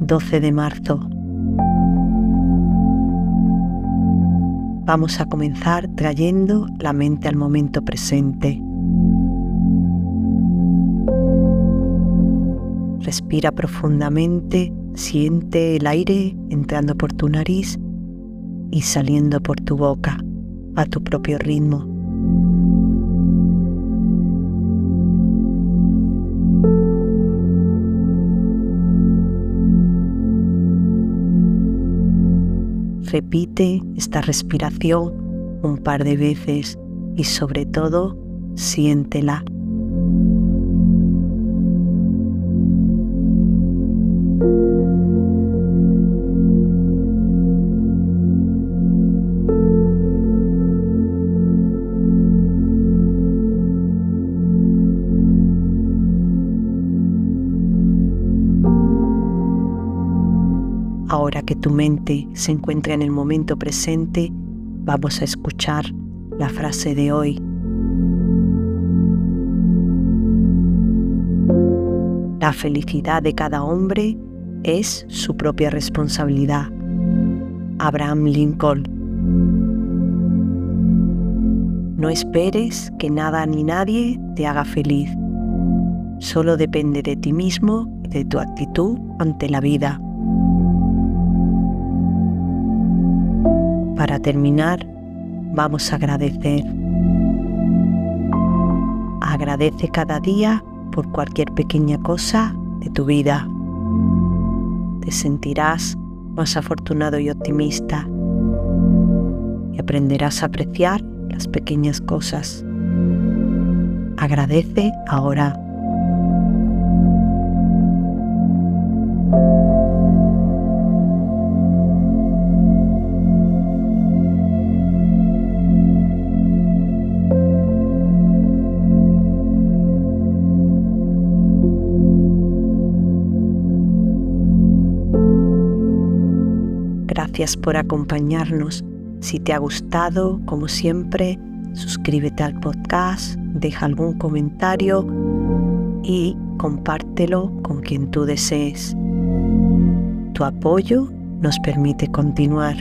12 de marzo. Vamos a comenzar trayendo la mente al momento presente. Respira profundamente, siente el aire entrando por tu nariz y saliendo por tu boca a tu propio ritmo. Repite esta respiración un par de veces y sobre todo siéntela. Ahora que tu mente se encuentra en el momento presente, vamos a escuchar la frase de hoy. La felicidad de cada hombre es su propia responsabilidad. Abraham Lincoln. No esperes que nada ni nadie te haga feliz. Solo depende de ti mismo y de tu actitud ante la vida. Para terminar, vamos a agradecer. Agradece cada día por cualquier pequeña cosa de tu vida. Te sentirás más afortunado y optimista y aprenderás a apreciar las pequeñas cosas. Agradece ahora. Gracias por acompañarnos. Si te ha gustado, como siempre, suscríbete al podcast, deja algún comentario y compártelo con quien tú desees. Tu apoyo nos permite continuar.